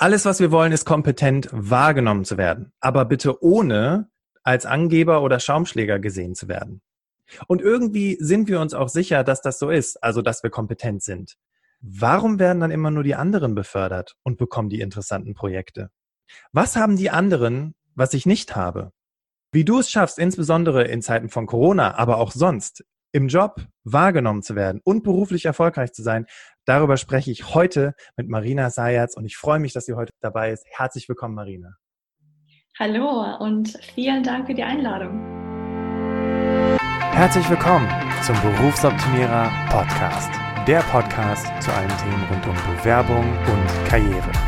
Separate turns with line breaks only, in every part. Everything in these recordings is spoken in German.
Alles, was wir wollen, ist kompetent wahrgenommen zu werden, aber bitte ohne als Angeber oder Schaumschläger gesehen zu werden. Und irgendwie sind wir uns auch sicher, dass das so ist, also dass wir kompetent sind. Warum werden dann immer nur die anderen befördert und bekommen die interessanten Projekte? Was haben die anderen, was ich nicht habe? Wie du es schaffst, insbesondere in Zeiten von Corona, aber auch sonst, im Job wahrgenommen zu werden und beruflich erfolgreich zu sein, darüber spreche ich heute mit Marina Sayatz und ich freue mich, dass sie heute dabei ist. Herzlich willkommen, Marina.
Hallo und vielen Dank für die Einladung.
Herzlich willkommen zum Berufsoptimierer Podcast. Der Podcast zu allen Themen rund um Bewerbung und Karriere.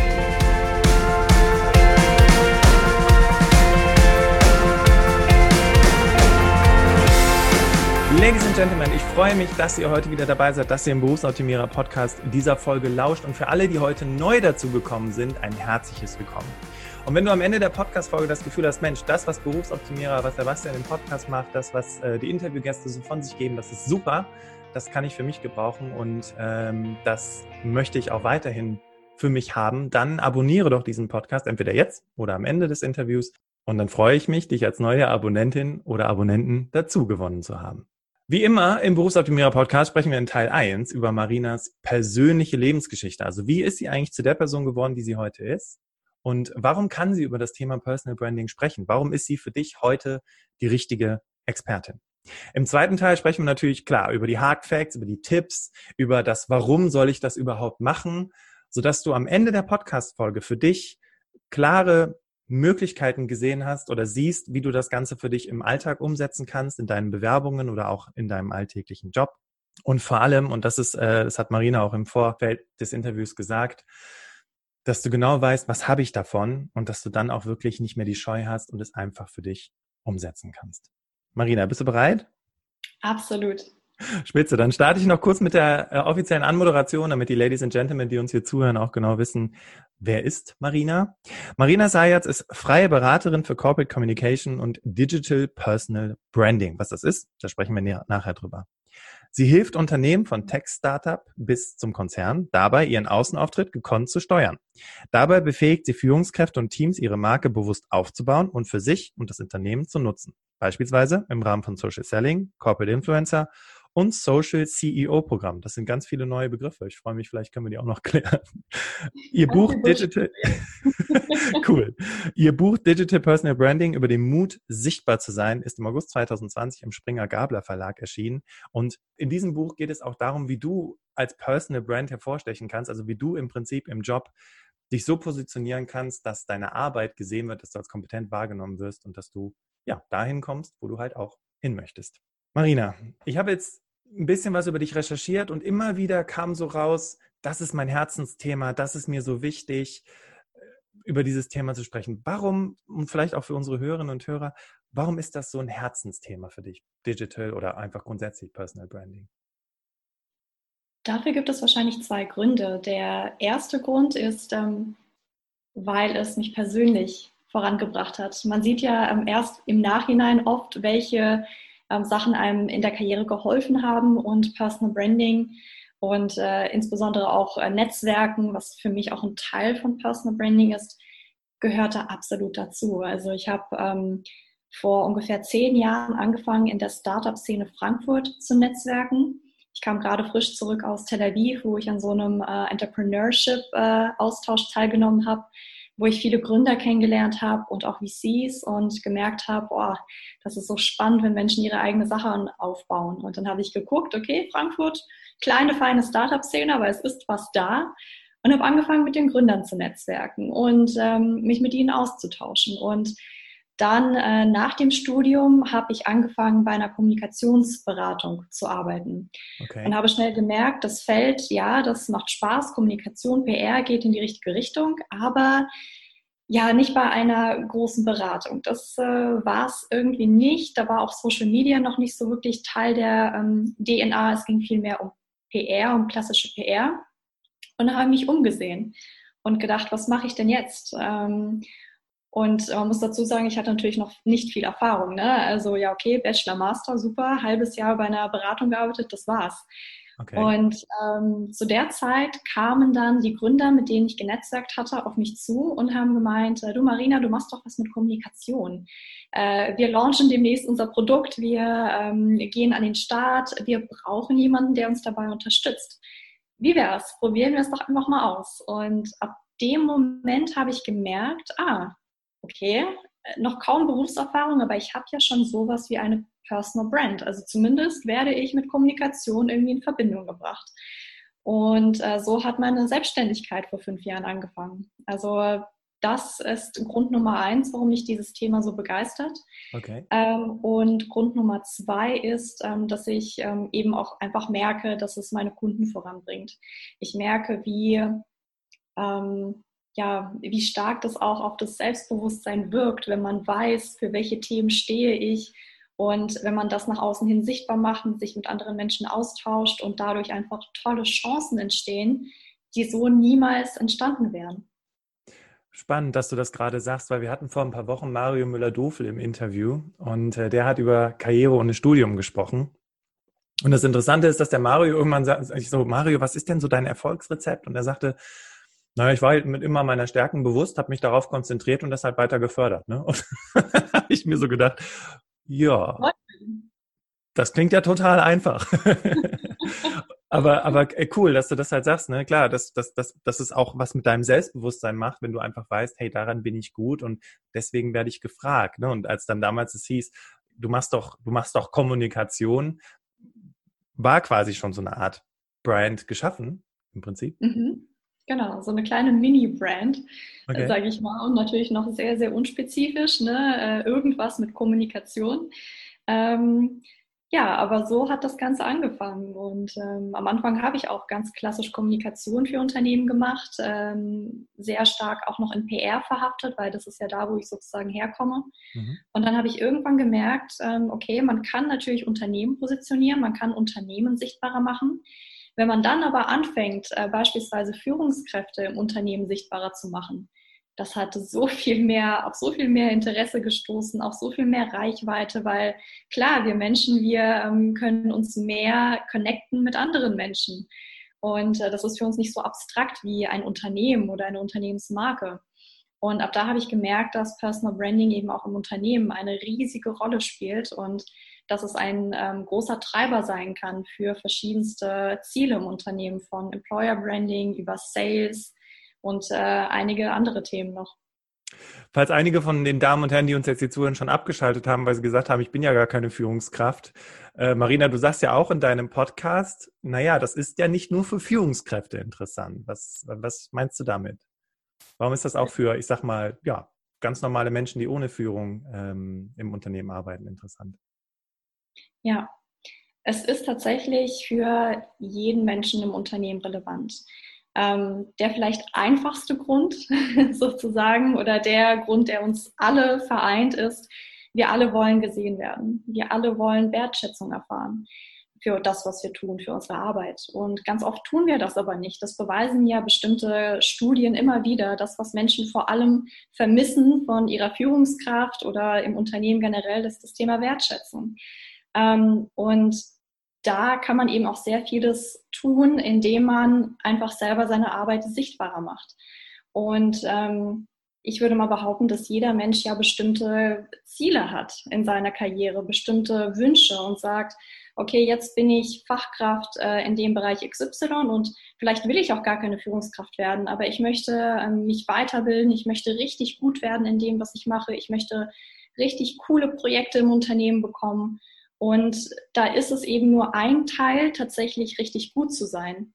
Ladies and Gentlemen, ich freue mich, dass ihr heute wieder dabei seid, dass ihr im Berufsoptimierer Podcast dieser Folge lauscht und für alle, die heute neu dazu gekommen sind, ein herzliches Willkommen. Und wenn du am Ende der Podcast-Folge das Gefühl hast, Mensch, das, was Berufsoptimierer, was der Bastian im Podcast macht, das, was äh, die Interviewgäste so von sich geben, das ist super, das kann ich für mich gebrauchen und ähm, das möchte ich auch weiterhin für mich haben, dann abonniere doch diesen Podcast entweder jetzt oder am Ende des Interviews und dann freue ich mich, dich als neue Abonnentin oder Abonnenten dazu gewonnen zu haben. Wie immer im Berufsoptimierer Podcast sprechen wir in Teil 1 über Marinas persönliche Lebensgeschichte. Also wie ist sie eigentlich zu der Person geworden, die sie heute ist? Und warum kann sie über das Thema Personal Branding sprechen? Warum ist sie für dich heute die richtige Expertin? Im zweiten Teil sprechen wir natürlich klar über die Hard Facts, über die Tipps, über das Warum soll ich das überhaupt machen, sodass du am Ende der Podcast-Folge für dich klare Möglichkeiten gesehen hast oder siehst, wie du das Ganze für dich im Alltag umsetzen kannst, in deinen Bewerbungen oder auch in deinem alltäglichen Job. Und vor allem, und das ist, äh, das hat Marina auch im Vorfeld des Interviews gesagt, dass du genau weißt, was habe ich davon und dass du dann auch wirklich nicht mehr die Scheu hast und es einfach für dich umsetzen kannst. Marina, bist du bereit?
Absolut.
Spitze, dann starte ich noch kurz mit der äh, offiziellen Anmoderation, damit die Ladies and Gentlemen, die uns hier zuhören, auch genau wissen, wer ist Marina. Marina Sayatz ist freie Beraterin für Corporate Communication und Digital Personal Branding. Was das ist, da sprechen wir nachher drüber. Sie hilft Unternehmen von Tech-Startup bis zum Konzern dabei, ihren Außenauftritt gekonnt zu steuern. Dabei befähigt sie Führungskräfte und Teams, ihre Marke bewusst aufzubauen und für sich und das Unternehmen zu nutzen. Beispielsweise im Rahmen von Social Selling, Corporate Influencer und Social CEO Programm. Das sind ganz viele neue Begriffe. Ich freue mich, vielleicht können wir die auch noch klären. Ihr Buch Digital, cool. Ihr Buch Digital Personal Branding über den Mut, sichtbar zu sein, ist im August 2020 im Springer Gabler Verlag erschienen. Und in diesem Buch geht es auch darum, wie du als Personal Brand hervorstechen kannst, also wie du im Prinzip im Job dich so positionieren kannst, dass deine Arbeit gesehen wird, dass du als kompetent wahrgenommen wirst und dass du ja dahin kommst, wo du halt auch hin möchtest. Marina, ich habe jetzt ein bisschen was über dich recherchiert und immer wieder kam so raus, das ist mein Herzensthema, das ist mir so wichtig, äh, über dieses Thema zu sprechen. Warum, und vielleicht auch für unsere Hörerinnen und Hörer, warum ist das so ein Herzensthema für dich, Digital oder einfach grundsätzlich Personal Branding?
Dafür gibt es wahrscheinlich zwei Gründe. Der erste Grund ist, ähm, weil es mich persönlich vorangebracht hat. Man sieht ja ähm, erst im Nachhinein oft, welche ähm, Sachen einem in der Karriere geholfen haben und Personal Branding und äh, insbesondere auch äh, Netzwerken, was für mich auch ein Teil von Personal Branding ist, gehörte absolut dazu. Also ich habe ähm, vor ungefähr zehn Jahren angefangen, in der Startup-Szene Frankfurt zu netzwerken. Ich kam gerade frisch zurück aus Tel Aviv, wo ich an so einem äh, Entrepreneurship-Austausch äh, teilgenommen habe wo ich viele Gründer kennengelernt habe und auch VCs und gemerkt habe, oh, das ist so spannend, wenn Menschen ihre eigene Sache aufbauen. Und dann habe ich geguckt, okay, Frankfurt, kleine, feine Startup-Szene, aber es ist was da. Und habe angefangen, mit den Gründern zu netzwerken und ähm, mich mit ihnen auszutauschen. Und dann äh, nach dem Studium habe ich angefangen, bei einer Kommunikationsberatung zu arbeiten. Okay. Und habe schnell gemerkt, das Feld, ja, das macht Spaß, Kommunikation, PR geht in die richtige Richtung, aber ja, nicht bei einer großen Beratung. Das äh, war es irgendwie nicht. Da war auch Social Media noch nicht so wirklich Teil der ähm, DNA. Es ging vielmehr um PR, um klassische PR. Und da habe ich mich umgesehen und gedacht, was mache ich denn jetzt? Ähm, und man muss dazu sagen, ich hatte natürlich noch nicht viel Erfahrung. Ne? Also ja, okay, Bachelor, Master, super, halbes Jahr bei einer Beratung gearbeitet, das war's. Okay. Und ähm, zu der Zeit kamen dann die Gründer, mit denen ich genetzwerkt hatte, auf mich zu und haben gemeint, äh, du Marina, du machst doch was mit Kommunikation. Äh, wir launchen demnächst unser Produkt, wir ähm, gehen an den Start, wir brauchen jemanden, der uns dabei unterstützt. Wie wär's? Probieren wir es doch einfach mal aus. Und ab dem Moment habe ich gemerkt, ah, okay, noch kaum Berufserfahrung, aber ich habe ja schon sowas wie eine Personal Brand. Also zumindest werde ich mit Kommunikation irgendwie in Verbindung gebracht. Und äh, so hat meine Selbstständigkeit vor fünf Jahren angefangen. Also das ist Grund Nummer eins, warum mich dieses Thema so begeistert. Okay. Ähm, und Grund Nummer zwei ist, ähm, dass ich ähm, eben auch einfach merke, dass es meine Kunden voranbringt. Ich merke, wie, ähm, ja, wie stark das auch auf das Selbstbewusstsein wirkt, wenn man weiß, für welche Themen stehe ich, und wenn man das nach außen hin sichtbar macht und sich mit anderen Menschen austauscht und dadurch einfach tolle Chancen entstehen, die so niemals entstanden wären.
Spannend, dass du das gerade sagst, weil wir hatten vor ein paar Wochen Mario Müller-Dofel im Interview und äh, der hat über Karriere und Studium gesprochen. Und das Interessante ist, dass der Mario irgendwann sagt, ich so, Mario, was ist denn so dein Erfolgsrezept? Und er sagte, naja, ich war halt mit immer meiner Stärken bewusst, habe mich darauf konzentriert und das halt weiter gefördert. Ne? Und habe ich mir so gedacht, ja. Das klingt ja total einfach. aber, aber cool, dass du das halt sagst, ne? Klar, dass, dass, dass, dass es auch was mit deinem Selbstbewusstsein macht, wenn du einfach weißt, hey, daran bin ich gut und deswegen werde ich gefragt. Ne? Und als dann damals es hieß, du machst doch, du machst doch Kommunikation, war quasi schon so eine Art Brand geschaffen, im Prinzip.
Mhm. Genau, so eine kleine Mini-Brand, äh, okay. sage ich mal, und natürlich noch sehr, sehr unspezifisch, ne? Äh, irgendwas mit Kommunikation. Ähm, ja, aber so hat das Ganze angefangen. Und ähm, am Anfang habe ich auch ganz klassisch Kommunikation für Unternehmen gemacht, ähm, sehr stark auch noch in PR verhaftet, weil das ist ja da, wo ich sozusagen herkomme. Mhm. Und dann habe ich irgendwann gemerkt, ähm, okay, man kann natürlich Unternehmen positionieren, man kann Unternehmen sichtbarer machen. Wenn man dann aber anfängt, äh, beispielsweise Führungskräfte im Unternehmen sichtbarer zu machen, das hat so viel mehr, auf so viel mehr Interesse gestoßen, auf so viel mehr Reichweite, weil klar, wir Menschen, wir ähm, können uns mehr connecten mit anderen Menschen. Und äh, das ist für uns nicht so abstrakt wie ein Unternehmen oder eine Unternehmensmarke. Und ab da habe ich gemerkt, dass Personal Branding eben auch im Unternehmen eine riesige Rolle spielt und dass es ein ähm, großer Treiber sein kann für verschiedenste Ziele im Unternehmen, von Employer Branding über Sales und äh, einige andere Themen noch.
Falls einige von den Damen und Herren, die uns jetzt hier zuhören, schon abgeschaltet haben, weil sie gesagt haben, ich bin ja gar keine Führungskraft. Äh, Marina, du sagst ja auch in deinem Podcast, naja, das ist ja nicht nur für Führungskräfte interessant. Was, was meinst du damit? Warum ist das auch für, ich sag mal, ja, ganz normale Menschen, die ohne Führung ähm, im Unternehmen arbeiten, interessant?
Ja, es ist tatsächlich für jeden Menschen im Unternehmen relevant. Ähm, der vielleicht einfachste Grund sozusagen oder der Grund, der uns alle vereint ist, wir alle wollen gesehen werden. Wir alle wollen Wertschätzung erfahren für das, was wir tun, für unsere Arbeit. Und ganz oft tun wir das aber nicht. Das beweisen ja bestimmte Studien immer wieder. Das, was Menschen vor allem vermissen von ihrer Führungskraft oder im Unternehmen generell, ist das Thema Wertschätzung. Ähm, und da kann man eben auch sehr vieles tun, indem man einfach selber seine Arbeit sichtbarer macht. Und ähm, ich würde mal behaupten, dass jeder Mensch ja bestimmte Ziele hat in seiner Karriere, bestimmte Wünsche und sagt, okay, jetzt bin ich Fachkraft äh, in dem Bereich XY und vielleicht will ich auch gar keine Führungskraft werden, aber ich möchte ähm, mich weiterbilden, ich möchte richtig gut werden in dem, was ich mache, ich möchte richtig coole Projekte im Unternehmen bekommen. Und da ist es eben nur ein Teil, tatsächlich richtig gut zu sein.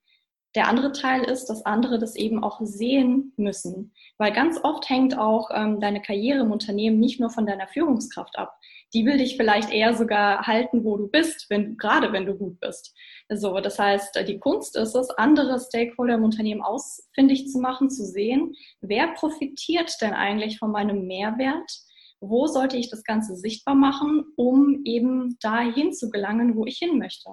Der andere Teil ist, dass andere das eben auch sehen müssen. Weil ganz oft hängt auch ähm, deine Karriere im Unternehmen nicht nur von deiner Führungskraft ab. Die will dich vielleicht eher sogar halten, wo du bist, wenn, gerade wenn du gut bist. So, das heißt, die Kunst ist es, andere Stakeholder im Unternehmen ausfindig zu machen, zu sehen, wer profitiert denn eigentlich von meinem Mehrwert? Wo sollte ich das Ganze sichtbar machen, um eben dahin zu gelangen, wo ich hin möchte?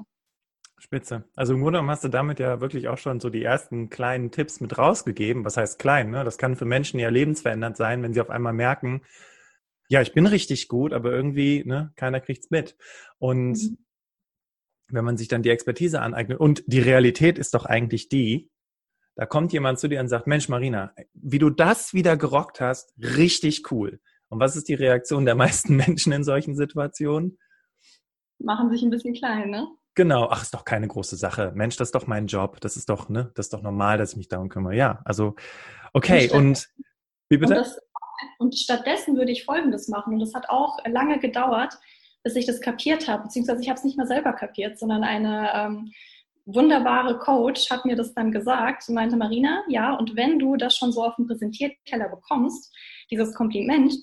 Spitze. Also im Grunde genommen hast du damit ja wirklich auch schon so die ersten kleinen Tipps mit rausgegeben. Was heißt klein? Ne? Das kann für Menschen ja lebensverändert sein, wenn sie auf einmal merken, ja, ich bin richtig gut, aber irgendwie, ne, keiner kriegt's mit. Und mhm. wenn man sich dann die Expertise aneignet und die Realität ist doch eigentlich die, da kommt jemand zu dir und sagt, Mensch, Marina, wie du das wieder gerockt hast, richtig cool. Und was ist die Reaktion der meisten Menschen in solchen Situationen?
Machen sich ein bisschen klein, ne?
Genau, ach, ist doch keine große Sache. Mensch, das ist doch mein Job. Das ist doch, ne, das ist doch normal, dass ich mich darum kümmere. Ja, also, okay, und, und wie bitte?
Und, das, und, stattdessen würde ich Folgendes machen. Und das hat auch lange gedauert, bis ich das kapiert habe. Beziehungsweise ich habe es nicht mal selber kapiert, sondern eine ähm, wunderbare Coach hat mir das dann gesagt. Sie meinte, Marina, ja, und wenn du das schon so auf dem Präsentierteller bekommst, dieses Kompliment,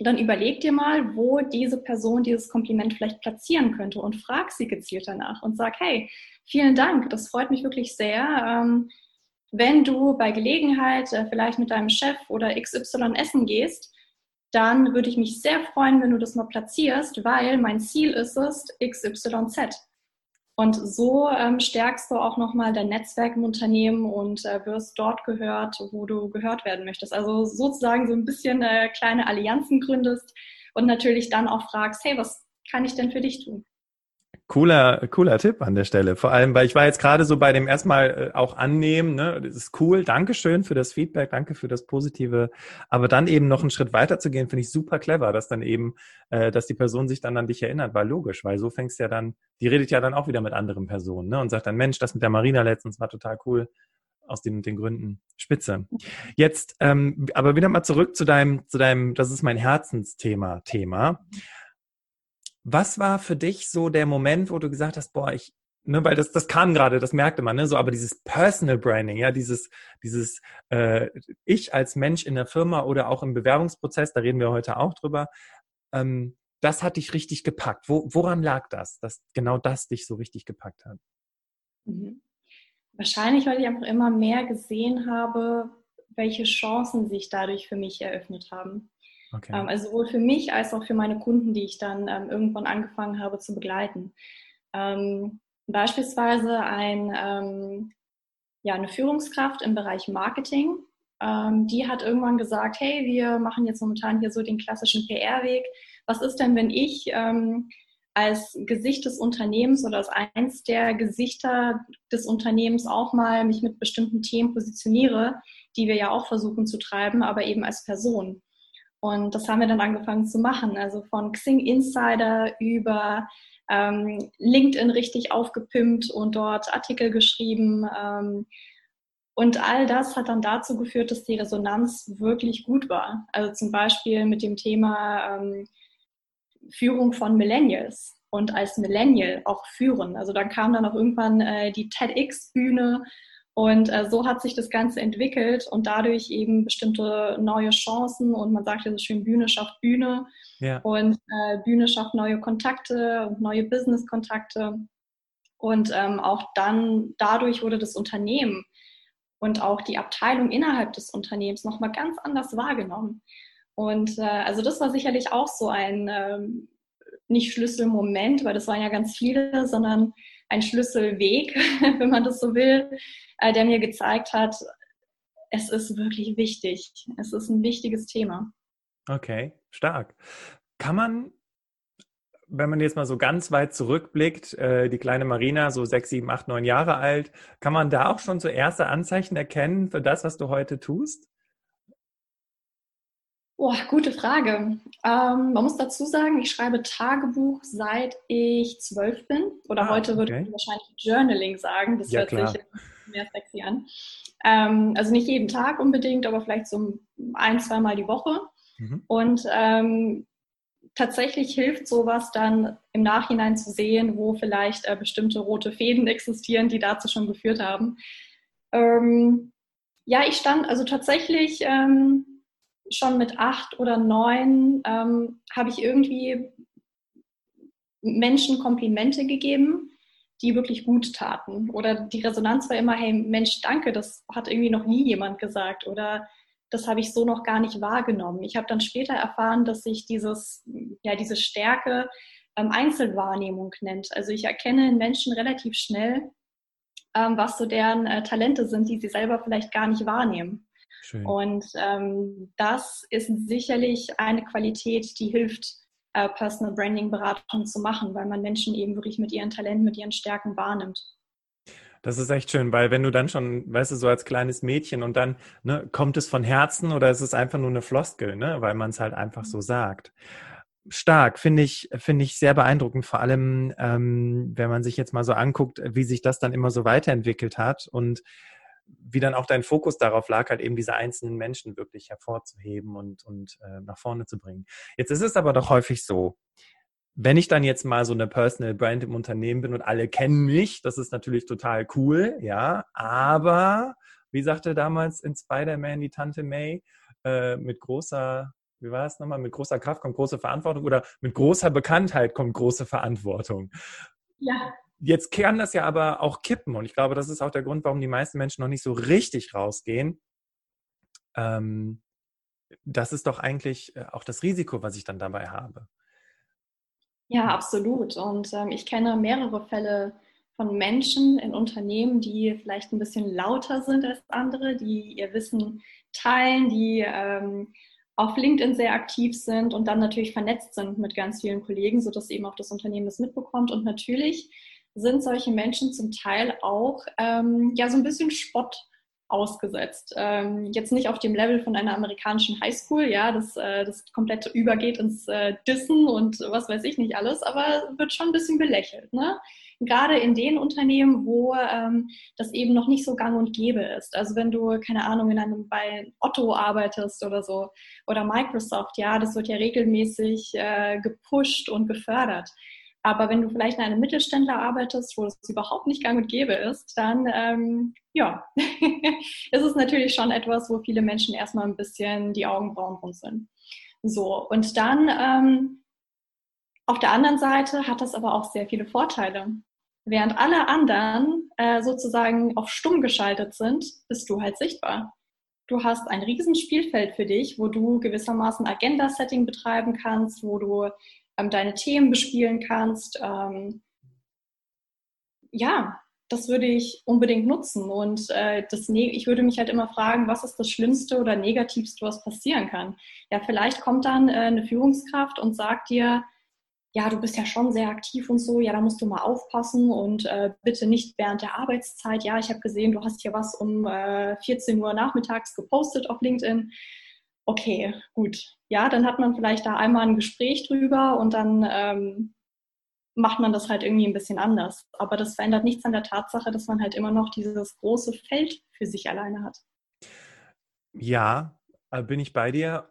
dann überleg dir mal, wo diese Person dieses Kompliment vielleicht platzieren könnte und frag sie gezielt danach und sag, hey, vielen Dank, das freut mich wirklich sehr. Ähm, wenn du bei Gelegenheit äh, vielleicht mit deinem Chef oder XY essen gehst, dann würde ich mich sehr freuen, wenn du das mal platzierst, weil mein Ziel ist es XYZ. Und so ähm, stärkst du auch nochmal dein Netzwerk im Unternehmen und äh, wirst dort gehört, wo du gehört werden möchtest. Also sozusagen so ein bisschen äh, kleine Allianzen gründest und natürlich dann auch fragst, hey, was kann ich denn für dich tun?
Cooler, cooler Tipp an der Stelle. Vor allem, weil ich war jetzt gerade so bei dem erstmal äh, auch annehmen, ne, das ist cool. Dankeschön für das Feedback, danke für das Positive. Aber dann eben noch einen Schritt weiter zu gehen, finde ich super clever, dass dann eben, äh, dass die Person sich dann an dich erinnert, war logisch, weil so fängst ja dann, die redet ja dann auch wieder mit anderen Personen, ne, und sagt dann, Mensch, das mit der Marina letztens war total cool aus den, den Gründen. Spitze. Jetzt, ähm, aber wieder mal zurück zu deinem, zu deinem, das ist mein Herzensthema, Thema. Was war für dich so der Moment, wo du gesagt hast, boah, ich, ne, weil das, das kam gerade, das merkte man, ne, so, aber dieses Personal Branding, ja, dieses, dieses äh, Ich als Mensch in der Firma oder auch im Bewerbungsprozess, da reden wir heute auch drüber, ähm, das hat dich richtig gepackt. Wo, woran lag das, dass genau das dich so richtig gepackt hat?
Mhm. Wahrscheinlich, weil ich einfach immer mehr gesehen habe, welche Chancen sich dadurch für mich eröffnet haben. Okay. Ähm, also sowohl für mich als auch für meine Kunden, die ich dann ähm, irgendwann angefangen habe zu begleiten. Ähm, beispielsweise ein, ähm, ja, eine Führungskraft im Bereich Marketing, ähm, die hat irgendwann gesagt, hey, wir machen jetzt momentan hier so den klassischen PR-Weg. Was ist denn, wenn ich ähm, als Gesicht des Unternehmens oder als eins der Gesichter des Unternehmens auch mal mich mit bestimmten Themen positioniere, die wir ja auch versuchen zu treiben, aber eben als Person. Und das haben wir dann angefangen zu machen. Also von Xing Insider über ähm, LinkedIn richtig aufgepimpt und dort Artikel geschrieben. Ähm, und all das hat dann dazu geführt, dass die Resonanz wirklich gut war. Also zum Beispiel mit dem Thema ähm, Führung von Millennials und als Millennial auch führen. Also dann kam dann auch irgendwann äh, die TEDx-Bühne und äh, so hat sich das Ganze entwickelt und dadurch eben bestimmte neue Chancen und man sagt ja so schön, Bühne schafft Bühne ja. und äh, Bühne schafft neue Kontakte und neue Business-Kontakte. Und ähm, auch dann dadurch wurde das Unternehmen und auch die Abteilung innerhalb des Unternehmens nochmal ganz anders wahrgenommen. Und äh, also das war sicherlich auch so ein ähm, nicht Schlüsselmoment, weil das waren ja ganz viele, sondern ein Schlüsselweg, wenn man das so will, äh, der mir gezeigt hat, es ist wirklich wichtig. Es ist ein wichtiges Thema.
Okay, stark. Kann man, wenn man jetzt mal so ganz weit zurückblickt, äh, die kleine Marina, so sechs, sieben, acht, neun Jahre alt, kann man da auch schon so erste Anzeichen erkennen für das, was du heute tust?
Boah, gute Frage. Ähm, man muss dazu sagen, ich schreibe Tagebuch seit ich zwölf bin. Oder ah, heute würde okay. ich wahrscheinlich Journaling sagen. Das ja, hört klar. sich mehr sexy an. Ähm, also nicht jeden Tag unbedingt, aber vielleicht so ein, zweimal die Woche. Mhm. Und ähm, tatsächlich hilft sowas dann im Nachhinein zu sehen, wo vielleicht äh, bestimmte rote Fäden existieren, die dazu schon geführt haben. Ähm, ja, ich stand also tatsächlich ähm, schon mit acht oder neun ähm, habe ich irgendwie Menschen Komplimente gegeben, die wirklich gut taten. Oder die Resonanz war immer, hey Mensch, danke, das hat irgendwie noch nie jemand gesagt. Oder das habe ich so noch gar nicht wahrgenommen. Ich habe dann später erfahren, dass sich ja, diese Stärke ähm, Einzelwahrnehmung nennt. Also ich erkenne in Menschen relativ schnell, ähm, was so deren äh, Talente sind, die sie selber vielleicht gar nicht wahrnehmen. Schön. Und ähm, das ist sicherlich eine Qualität, die hilft, äh, Personal Branding Beratung zu machen, weil man Menschen eben wirklich mit ihren Talenten, mit ihren Stärken wahrnimmt.
Das ist echt schön, weil wenn du dann schon, weißt du, so als kleines Mädchen und dann ne, kommt es von Herzen oder ist es einfach nur eine Floskel, ne, weil man es halt einfach so sagt. Stark, finde ich, finde ich sehr beeindruckend, vor allem, ähm, wenn man sich jetzt mal so anguckt, wie sich das dann immer so weiterentwickelt hat und wie dann auch dein Fokus darauf lag, halt eben diese einzelnen Menschen wirklich hervorzuheben und, und äh, nach vorne zu bringen. Jetzt ist es aber doch häufig so, wenn ich dann jetzt mal so eine Personal Brand im Unternehmen bin und alle kennen mich, das ist natürlich total cool, ja, aber wie sagte damals in Spider-Man die Tante May, äh, mit großer, wie war es nochmal, mit großer Kraft kommt große Verantwortung oder mit großer Bekanntheit kommt große Verantwortung.
Ja.
Jetzt kann das ja aber auch kippen und ich glaube, das ist auch der Grund, warum die meisten Menschen noch nicht so richtig rausgehen. Ähm, das ist doch eigentlich äh, auch das Risiko, was ich dann dabei habe.
Ja, absolut. Und ähm, ich kenne mehrere Fälle von Menschen in Unternehmen, die vielleicht ein bisschen lauter sind als andere, die ihr Wissen teilen, die ähm, auf LinkedIn sehr aktiv sind und dann natürlich vernetzt sind mit ganz vielen Kollegen, sodass eben auch das Unternehmen das mitbekommt. Und natürlich sind solche Menschen zum Teil auch ähm, ja so ein bisschen Spott ausgesetzt. Ähm, jetzt nicht auf dem Level von einer amerikanischen Highschool, ja, das, äh, das komplett übergeht ins äh, Dissen und was weiß ich nicht alles, aber wird schon ein bisschen belächelt. Ne? Gerade in den Unternehmen, wo ähm, das eben noch nicht so gang und gäbe ist. Also wenn du, keine Ahnung, in einem bei Otto arbeitest oder so oder Microsoft, ja, das wird ja regelmäßig äh, gepusht und gefördert. Aber wenn du vielleicht in einem Mittelständler arbeitest, wo das überhaupt nicht gang und gäbe ist, dann ähm, ja, ist es natürlich schon etwas, wo viele Menschen erstmal ein bisschen die Augenbrauen runzeln. So, und dann ähm, auf der anderen Seite hat das aber auch sehr viele Vorteile. Während alle anderen äh, sozusagen auf stumm geschaltet sind, bist du halt sichtbar. Du hast ein riesen Spielfeld für dich, wo du gewissermaßen Agenda-Setting betreiben kannst, wo du ähm, deine Themen bespielen kannst. Ähm, ja, das würde ich unbedingt nutzen. Und äh, das, ich würde mich halt immer fragen, was ist das Schlimmste oder Negativste, was passieren kann? Ja, vielleicht kommt dann äh, eine Führungskraft und sagt dir, ja, du bist ja schon sehr aktiv und so, ja, da musst du mal aufpassen und äh, bitte nicht während der Arbeitszeit. Ja, ich habe gesehen, du hast hier was um äh, 14 Uhr nachmittags gepostet auf LinkedIn okay, gut. Ja, dann hat man vielleicht da einmal ein Gespräch drüber und dann ähm, macht man das halt irgendwie ein bisschen anders. Aber das verändert nichts an der Tatsache, dass man halt immer noch dieses große Feld für sich alleine hat.
Ja, äh, bin ich bei dir.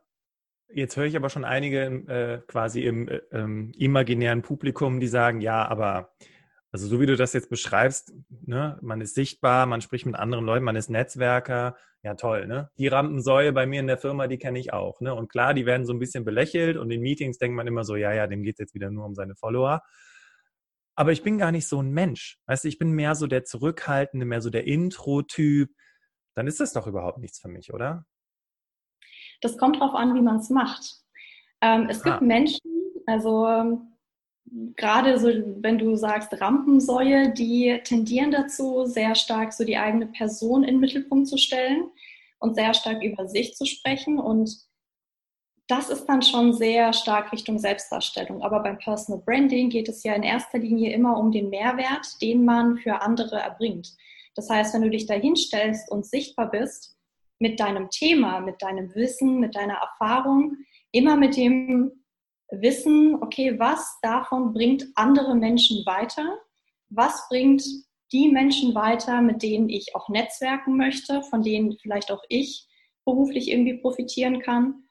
Jetzt höre ich aber schon einige äh, quasi im äh, ähm, imaginären Publikum, die sagen, ja, aber also so wie du das jetzt beschreibst, ne, man ist sichtbar, man spricht mit anderen Leuten, man ist Netzwerker, ja toll, ne? Die Rampensäue bei mir in der Firma, die kenne ich auch, ne? Und klar, die werden so ein bisschen belächelt und in Meetings denkt man immer so, ja, ja, dem geht es jetzt wieder nur um seine Follower. Aber ich bin gar nicht so ein Mensch. Weißt du, ich bin mehr so der Zurückhaltende, mehr so der Intro-Typ. Dann ist das doch überhaupt nichts für mich, oder?
Das kommt drauf an, wie man es macht. Ähm, es gibt Menschen, also gerade so, wenn du sagst Rampensäue, die tendieren dazu, sehr stark so die eigene Person in den Mittelpunkt zu stellen und sehr stark über sich zu sprechen. Und das ist dann schon sehr stark Richtung Selbstdarstellung. Aber beim Personal Branding geht es ja in erster Linie immer um den Mehrwert, den man für andere erbringt. Das heißt, wenn du dich da hinstellst und sichtbar bist mit deinem Thema, mit deinem Wissen, mit deiner Erfahrung, immer mit dem wissen, okay, was davon bringt andere Menschen weiter? Was bringt die Menschen weiter, mit denen ich auch netzwerken möchte, von denen vielleicht auch ich beruflich irgendwie profitieren kann?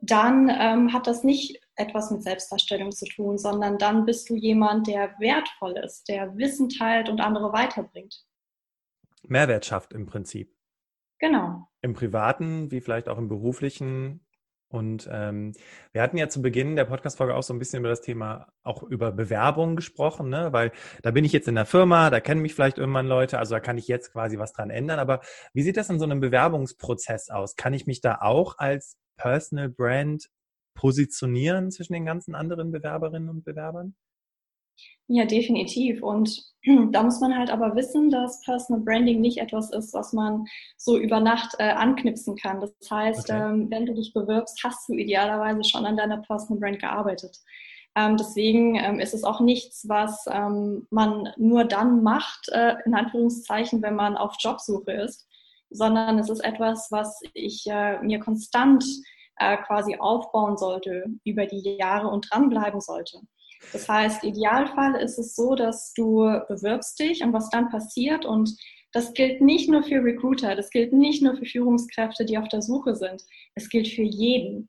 Dann ähm, hat das nicht etwas mit Selbstdarstellung zu tun, sondern dann bist du jemand, der wertvoll ist, der Wissen teilt und andere weiterbringt.
Mehrwert schafft im Prinzip.
Genau.
Im privaten, wie vielleicht auch im beruflichen. Und ähm, wir hatten ja zu Beginn der Podcast-Folge auch so ein bisschen über das Thema, auch über Bewerbung gesprochen, ne? weil da bin ich jetzt in der Firma, da kennen mich vielleicht irgendwann Leute, also da kann ich jetzt quasi was dran ändern. Aber wie sieht das in so einem Bewerbungsprozess aus? Kann ich mich da auch als Personal Brand positionieren zwischen den ganzen anderen Bewerberinnen und Bewerbern?
Ja, definitiv. Und da muss man halt aber wissen, dass Personal Branding nicht etwas ist, was man so über Nacht äh, anknipsen kann. Das heißt, okay. ähm, wenn du dich bewirbst, hast du idealerweise schon an deiner Personal Brand gearbeitet. Ähm, deswegen ähm, ist es auch nichts, was ähm, man nur dann macht, äh, in Anführungszeichen, wenn man auf Jobsuche ist, sondern es ist etwas, was ich äh, mir konstant äh, quasi aufbauen sollte über die Jahre und dranbleiben sollte. Das heißt, Idealfall ist es so, dass du bewirbst dich und was dann passiert und das gilt nicht nur für Recruiter, das gilt nicht nur für Führungskräfte, die auf der Suche sind, es gilt für jeden.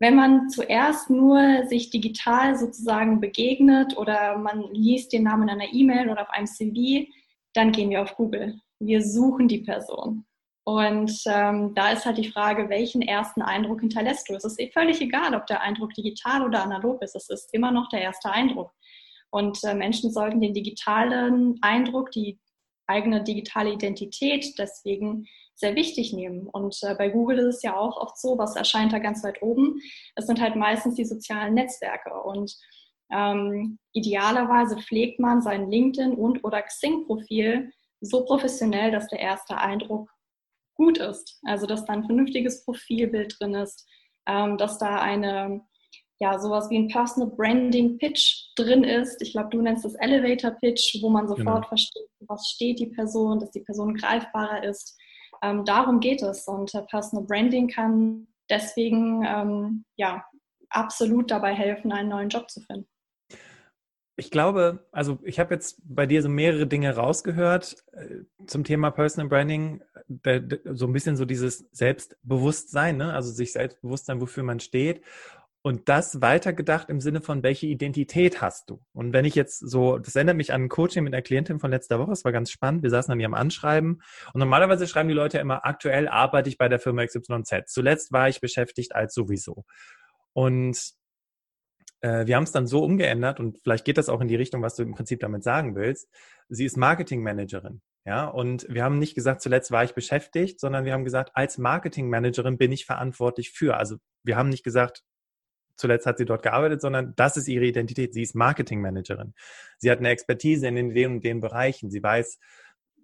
Wenn man zuerst nur sich digital sozusagen begegnet oder man liest den Namen einer E-Mail oder auf einem CV, dann gehen wir auf Google. Wir suchen die Person. Und ähm, da ist halt die Frage, welchen ersten Eindruck hinterlässt du? Es ist eh völlig egal, ob der Eindruck digital oder analog ist. Es ist immer noch der erste Eindruck. Und äh, Menschen sollten den digitalen Eindruck, die eigene digitale Identität deswegen sehr wichtig nehmen. Und äh, bei Google ist es ja auch oft so, was erscheint da ganz weit oben. Es sind halt meistens die sozialen Netzwerke. Und ähm, idealerweise pflegt man sein LinkedIn und oder Xing-Profil so professionell, dass der erste Eindruck gut ist. Also dass da ein vernünftiges Profilbild drin ist, ähm, dass da eine, ja, sowas wie ein Personal Branding Pitch drin ist. Ich glaube, du nennst das Elevator Pitch, wo man sofort genau. versteht, was steht die Person, dass die Person greifbarer ist. Ähm, darum geht es. Und äh, Personal Branding kann deswegen ähm, ja absolut dabei helfen, einen neuen Job zu finden.
Ich glaube, also ich habe jetzt bei dir so mehrere Dinge rausgehört äh, zum Thema Personal Branding, so ein bisschen so dieses Selbstbewusstsein, ne? also sich Selbstbewusstsein, wofür man steht. Und das weitergedacht im Sinne von, welche Identität hast du? Und wenn ich jetzt so, das erinnert mich an ein Coaching mit einer Klientin von letzter Woche, das war ganz spannend. Wir saßen an ihrem Anschreiben und normalerweise schreiben die Leute immer, aktuell arbeite ich bei der Firma XYZ. Zuletzt war ich beschäftigt als sowieso. Und äh, wir haben es dann so umgeändert und vielleicht geht das auch in die Richtung, was du im Prinzip damit sagen willst. Sie ist Marketingmanagerin. Ja, und wir haben nicht gesagt, zuletzt war ich beschäftigt, sondern wir haben gesagt, als Marketingmanagerin bin ich verantwortlich für. Also wir haben nicht gesagt, zuletzt hat sie dort gearbeitet, sondern das ist ihre Identität. Sie ist Marketingmanagerin. Sie hat eine Expertise in den und den Bereichen. Sie weiß,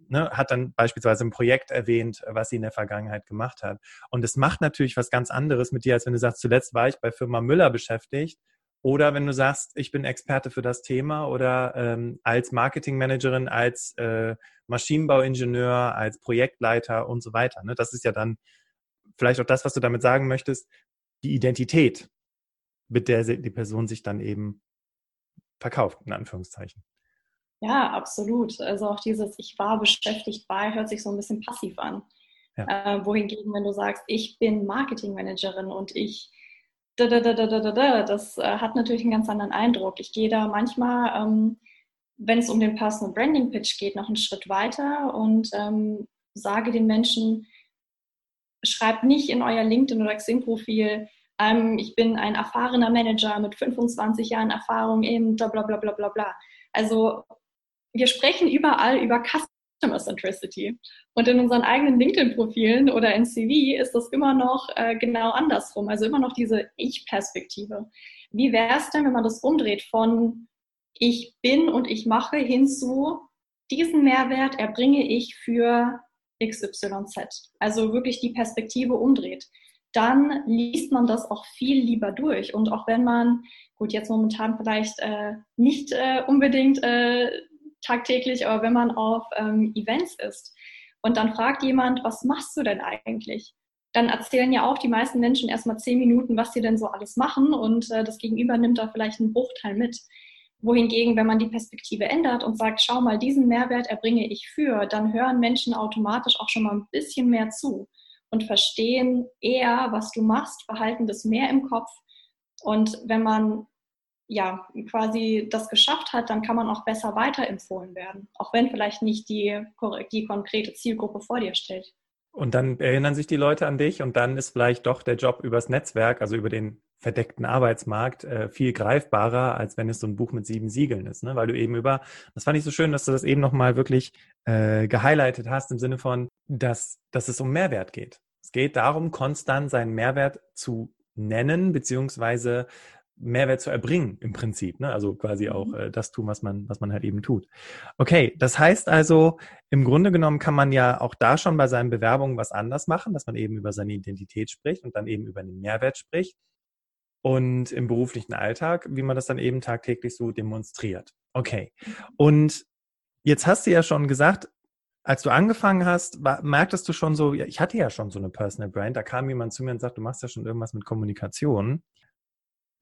ne, hat dann beispielsweise ein Projekt erwähnt, was sie in der Vergangenheit gemacht hat. Und es macht natürlich was ganz anderes mit dir, als wenn du sagst, zuletzt war ich bei Firma Müller beschäftigt oder wenn du sagst, ich bin Experte für das Thema oder ähm, als Marketingmanagerin, als äh, Maschinenbauingenieur, als Projektleiter und so weiter. Ne? Das ist ja dann vielleicht auch das, was du damit sagen möchtest, die Identität, mit der die Person sich dann eben verkauft, in Anführungszeichen.
Ja, absolut. Also auch dieses Ich war beschäftigt bei hört sich so ein bisschen passiv an. Ja. Äh, wohingegen, wenn du sagst, ich bin Marketingmanagerin und ich das äh, hat natürlich einen ganz anderen Eindruck. Ich gehe da manchmal, ähm, wenn es um den Personal Branding Pitch geht, noch einen Schritt weiter und ähm, sage den Menschen, schreibt nicht in euer LinkedIn oder Xing-Profil, ähm, ich bin ein erfahrener Manager mit 25 Jahren Erfahrung in bla bla bla bla bla. Also wir sprechen überall über Customer Centricity. Und in unseren eigenen LinkedIn-Profilen oder in CV ist das immer noch äh, genau andersrum, also immer noch diese Ich-Perspektive. Wie wäre es denn, wenn man das umdreht von ich bin und ich mache hin zu diesen Mehrwert erbringe ich für XYZ. Also wirklich die Perspektive umdreht. Dann liest man das auch viel lieber durch. Und auch wenn man, gut, jetzt momentan vielleicht äh, nicht äh, unbedingt äh, tagtäglich, aber wenn man auf ähm, Events ist und dann fragt jemand, was machst du denn eigentlich? Dann erzählen ja auch die meisten Menschen erstmal zehn Minuten, was sie denn so alles machen und äh, das Gegenüber nimmt da vielleicht einen Bruchteil mit. Wohingegen, wenn man die Perspektive ändert und sagt, schau mal, diesen Mehrwert erbringe ich für, dann hören Menschen automatisch auch schon mal ein bisschen mehr zu und verstehen eher, was du machst, behalten das mehr im Kopf. Und wenn man ja, quasi das geschafft hat, dann kann man auch besser weiterempfohlen werden, auch wenn vielleicht nicht die, die konkrete Zielgruppe vor dir steht.
Und dann erinnern sich die Leute an dich und dann ist vielleicht doch der Job übers Netzwerk, also über den verdeckten Arbeitsmarkt, äh, viel greifbarer, als wenn es so ein Buch mit sieben Siegeln ist, ne? weil du eben über, das fand ich so schön, dass du das eben nochmal wirklich äh, gehighlightet hast im Sinne von, dass, dass es um Mehrwert geht. Es geht darum, konstant seinen Mehrwert zu nennen, beziehungsweise Mehrwert zu erbringen im Prinzip. Ne? Also quasi auch mhm. äh, das tun, was man, was man halt eben tut. Okay, das heißt also, im Grunde genommen kann man ja auch da schon bei seinen Bewerbungen was anders machen, dass man eben über seine Identität spricht und dann eben über den Mehrwert spricht. Und im beruflichen Alltag, wie man das dann eben tagtäglich so demonstriert. Okay. Mhm. Und jetzt hast du ja schon gesagt, als du angefangen hast, war, merktest du schon so, ich hatte ja schon so eine Personal Brand, da kam jemand zu mir und sagt, du machst ja schon irgendwas mit Kommunikation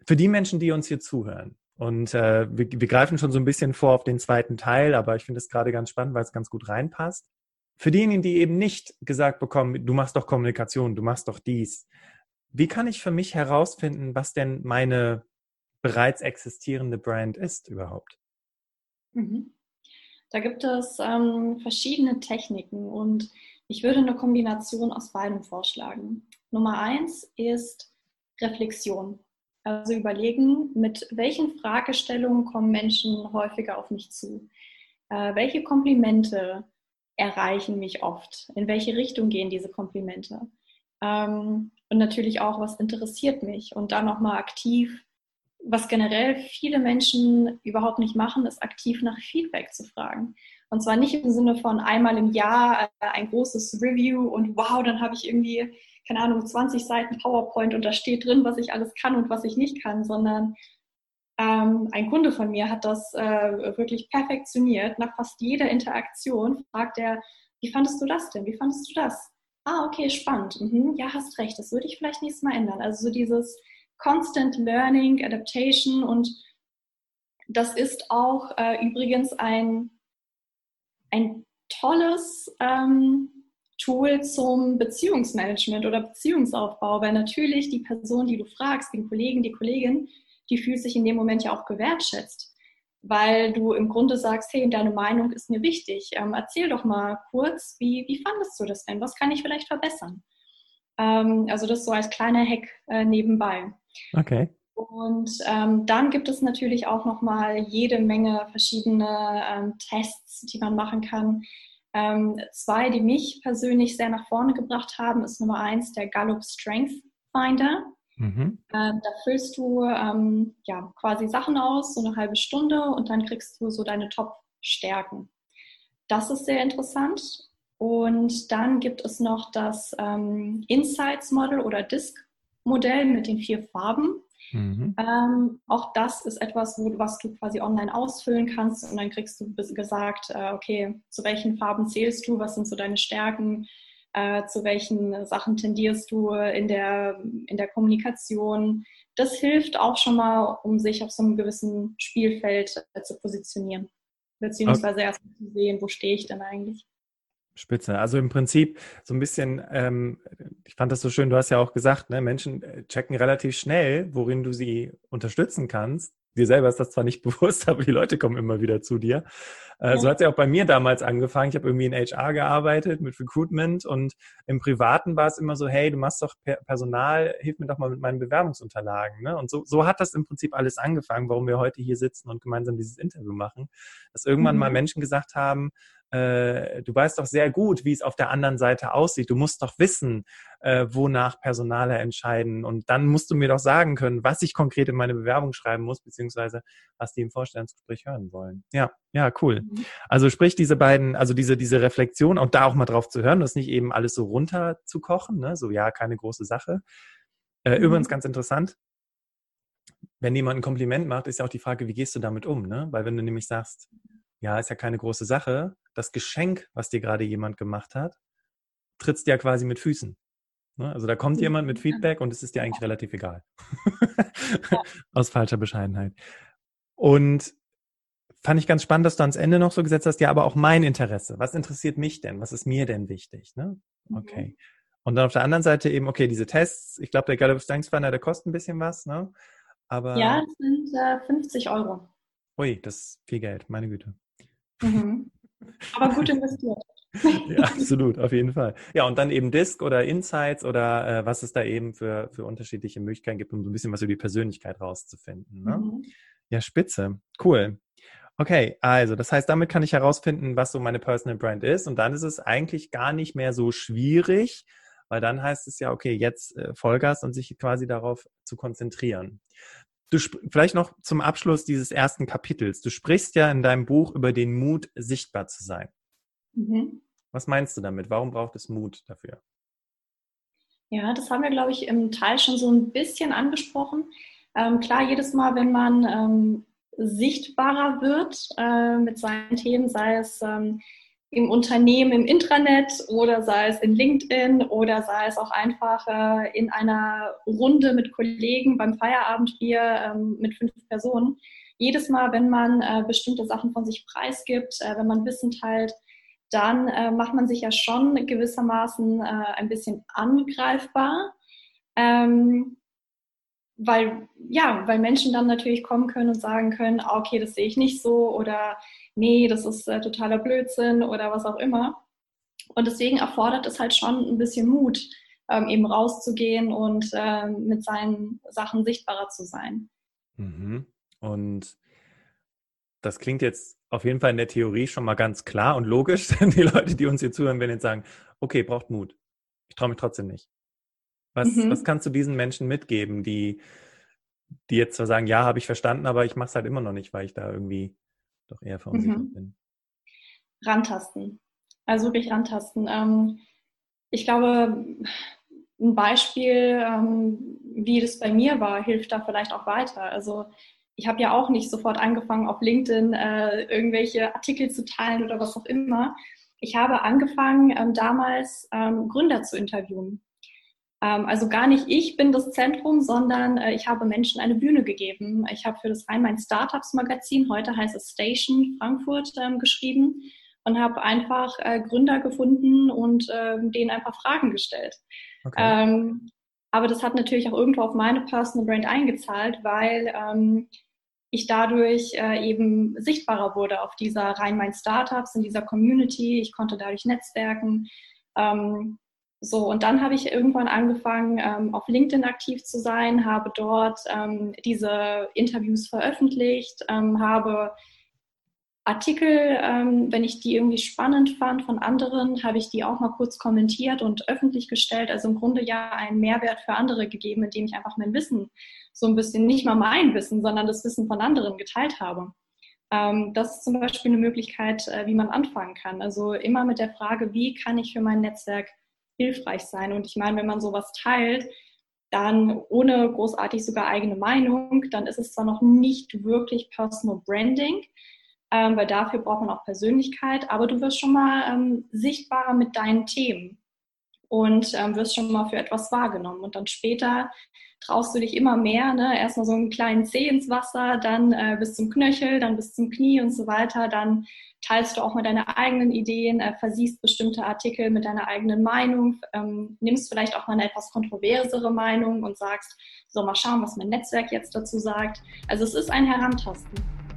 für die Menschen, die uns hier zuhören, und äh, wir, wir greifen schon so ein bisschen vor auf den zweiten Teil, aber ich finde es gerade ganz spannend, weil es ganz gut reinpasst. Für diejenigen, die eben nicht gesagt bekommen, du machst doch Kommunikation, du machst doch dies, wie kann ich für mich herausfinden, was denn meine bereits existierende Brand ist überhaupt?
Mhm. Da gibt es ähm, verschiedene Techniken und ich würde eine Kombination aus beidem vorschlagen. Nummer eins ist Reflexion. Also überlegen, mit welchen Fragestellungen kommen Menschen häufiger auf mich zu? Äh, welche Komplimente erreichen mich oft? In welche Richtung gehen diese Komplimente? Ähm, und natürlich auch, was interessiert mich? Und dann nochmal aktiv, was generell viele Menschen überhaupt nicht machen, ist aktiv nach Feedback zu fragen. Und zwar nicht im Sinne von einmal im Jahr äh, ein großes Review und wow, dann habe ich irgendwie keine Ahnung, 20 Seiten PowerPoint und da steht drin, was ich alles kann und was ich nicht kann, sondern ähm, ein Kunde von mir hat das äh, wirklich perfektioniert. Nach fast jeder Interaktion fragt er, wie fandest du das denn? Wie fandest du das? Ah, okay, spannend. Mhm, ja, hast recht. Das würde ich vielleicht nächstes Mal ändern. Also so dieses Constant Learning, Adaptation und das ist auch äh, übrigens ein, ein tolles ähm, Tool zum Beziehungsmanagement oder Beziehungsaufbau, weil natürlich die Person, die du fragst, den Kollegen, die Kollegin, die fühlt sich in dem Moment ja auch gewertschätzt, weil du im Grunde sagst, hey, deine Meinung ist mir wichtig. Ähm, erzähl doch mal kurz, wie, wie fandest du das denn? Was kann ich vielleicht verbessern? Ähm, also das so als kleiner Hack äh, nebenbei.
Okay.
Und ähm, dann gibt es natürlich auch noch mal jede Menge verschiedene ähm, Tests, die man machen kann, ähm, zwei, die mich persönlich sehr nach vorne gebracht haben, ist Nummer eins der Gallup Strength Finder. Mhm. Ähm, da füllst du ähm, ja, quasi Sachen aus, so eine halbe Stunde, und dann kriegst du so deine Top-Stärken. Das ist sehr interessant. Und dann gibt es noch das ähm, Insights Model oder Disk Modell mit den vier Farben. Mhm. Ähm, auch das ist etwas, wo, was du quasi online ausfüllen kannst und dann kriegst du gesagt, äh, okay, zu welchen Farben zählst du, was sind so deine Stärken, äh, zu welchen Sachen tendierst du in der, in der Kommunikation. Das hilft auch schon mal, um sich auf so einem gewissen Spielfeld äh, zu positionieren, beziehungsweise okay. erst zu sehen, wo stehe ich denn eigentlich.
Spitze. Also im Prinzip so ein bisschen, ähm, ich fand das so schön, du hast ja auch gesagt, ne, Menschen äh, checken relativ schnell, worin du sie unterstützen kannst. Dir selber ist das zwar nicht bewusst, aber die Leute kommen immer wieder zu dir. Äh, ja. So hat es ja auch bei mir damals angefangen. Ich habe irgendwie in HR gearbeitet mit Recruitment und im Privaten war es immer so, hey, du machst doch Personal, hilf mir doch mal mit meinen Bewerbungsunterlagen. Ne? Und so, so hat das im Prinzip alles angefangen, warum wir heute hier sitzen und gemeinsam dieses Interview machen. Dass irgendwann mhm. mal Menschen gesagt haben, äh, du weißt doch sehr gut, wie es auf der anderen Seite aussieht. Du musst doch wissen, äh, wonach Personale entscheiden. Und dann musst du mir doch sagen können, was ich konkret in meine Bewerbung schreiben muss, beziehungsweise was die im Vorstellungsgespräch hören wollen. Ja, ja, cool. Mhm. Also sprich diese beiden, also diese, diese Reflexion und da auch mal drauf zu hören, das nicht eben alles so runter zu kochen, ne? so ja, keine große Sache. Äh, mhm. Übrigens ganz interessant, wenn jemand ein Kompliment macht, ist ja auch die Frage, wie gehst du damit um? Ne? Weil wenn du nämlich sagst, ja, ist ja keine große Sache, das Geschenk, was dir gerade jemand gemacht hat, trittst dir ja quasi mit Füßen. Ne? Also da kommt jemand mit Feedback und es ist dir eigentlich relativ egal. Aus falscher Bescheidenheit. Und fand ich ganz spannend, dass du ans Ende noch so gesetzt hast, ja, aber auch mein Interesse. Was interessiert mich denn? Was ist mir denn wichtig? Ne? Mhm. Okay. Und dann auf der anderen Seite eben, okay, diese Tests, ich glaube, der Gallup Strengths Finder, der kostet ein bisschen was, ne? Aber
ja, das sind äh, 50 Euro.
Ui, das ist viel Geld, meine Güte.
Mhm. Aber gut investiert.
ja, absolut, auf jeden Fall. Ja, und dann eben Disk oder Insights oder äh, was es da eben für, für unterschiedliche Möglichkeiten gibt, um so ein bisschen was über die Persönlichkeit rauszufinden. Ne? Mhm. Ja, spitze. Cool. Okay, also das heißt, damit kann ich herausfinden, was so meine Personal Brand ist. Und dann ist es eigentlich gar nicht mehr so schwierig, weil dann heißt es ja, okay, jetzt äh, Vollgas und sich quasi darauf zu konzentrieren. Du vielleicht noch zum Abschluss dieses ersten Kapitels. Du sprichst ja in deinem Buch über den Mut, sichtbar zu sein. Mhm. Was meinst du damit? Warum braucht es Mut dafür?
Ja, das haben wir, glaube ich, im Teil schon so ein bisschen angesprochen. Ähm, klar, jedes Mal, wenn man ähm, sichtbarer wird äh, mit seinen Themen, sei es ähm, im Unternehmen, im Intranet oder sei es in LinkedIn oder sei es auch einfach äh, in einer Runde mit Kollegen beim Feierabendbier ähm, mit fünf Personen. Jedes Mal, wenn man äh, bestimmte Sachen von sich preisgibt, äh, wenn man Wissen teilt, dann äh, macht man sich ja schon gewissermaßen äh, ein bisschen angreifbar. Ähm, weil, ja, weil Menschen dann natürlich kommen können und sagen können, ah, okay, das sehe ich nicht so oder nee, das ist äh, totaler Blödsinn oder was auch immer. Und deswegen erfordert es halt schon ein bisschen Mut, ähm, eben rauszugehen und ähm, mit seinen Sachen sichtbarer zu sein.
Mhm. Und das klingt jetzt auf jeden Fall in der Theorie schon mal ganz klar und logisch. Die Leute, die uns hier zuhören, werden jetzt sagen, okay, braucht Mut. Ich traue mich trotzdem nicht. Was, mhm. was kannst du diesen Menschen mitgeben, die, die jetzt zwar sagen, ja, habe ich verstanden, aber ich mache es halt immer noch nicht, weil ich da irgendwie doch eher verunsichert mhm. bin?
Rantasten. Also wirklich rantasten. Ähm, ich glaube, ein Beispiel, ähm, wie das bei mir war, hilft da vielleicht auch weiter. Also ich habe ja auch nicht sofort angefangen, auf LinkedIn äh, irgendwelche Artikel zu teilen oder was auch immer. Ich habe angefangen, ähm, damals ähm, Gründer zu interviewen. Ähm, also gar nicht ich bin das Zentrum, sondern äh, ich habe Menschen eine Bühne gegeben. Ich habe für das Rhein-Main Startups Magazin, heute heißt es Station Frankfurt, ähm, geschrieben und habe einfach äh, Gründer gefunden und äh, denen einfach Fragen gestellt. Okay. Ähm, aber das hat natürlich auch irgendwo auf meine Personal Brand eingezahlt, weil ähm, ich dadurch äh, eben sichtbarer wurde auf dieser Rhein-Main-Startups, in dieser Community. Ich konnte dadurch netzwerken. So, und dann habe ich irgendwann angefangen, ähm, auf LinkedIn aktiv zu sein, habe dort ähm, diese Interviews veröffentlicht, ähm, habe Artikel, ähm, wenn ich die irgendwie spannend fand von anderen, habe ich die auch mal kurz kommentiert und öffentlich gestellt. Also im Grunde ja einen Mehrwert für andere gegeben, indem ich einfach mein Wissen so ein bisschen, nicht mal mein Wissen, sondern das Wissen von anderen geteilt habe. Ähm, das ist zum Beispiel eine Möglichkeit, äh, wie man anfangen kann. Also immer mit der Frage, wie kann ich für mein Netzwerk hilfreich sein? Und ich meine, wenn man sowas teilt, dann ohne großartig sogar eigene Meinung, dann ist es zwar noch nicht wirklich Personal Branding, ähm, weil dafür braucht man auch Persönlichkeit, aber du wirst schon mal ähm, sichtbarer mit deinen Themen und ähm, wirst schon mal für etwas wahrgenommen. Und dann später traust du dich immer mehr, ne? erstmal so einen kleinen Zeh ins Wasser, dann äh, bis zum Knöchel, dann bis zum Knie und so weiter. Dann teilst du auch mal deine eigenen Ideen, äh, versiehst bestimmte Artikel mit deiner eigenen Meinung, ähm, nimmst vielleicht auch mal eine etwas kontroversere Meinung und sagst, so mal schauen, was mein Netzwerk jetzt dazu sagt. Also es ist ein Herantasten.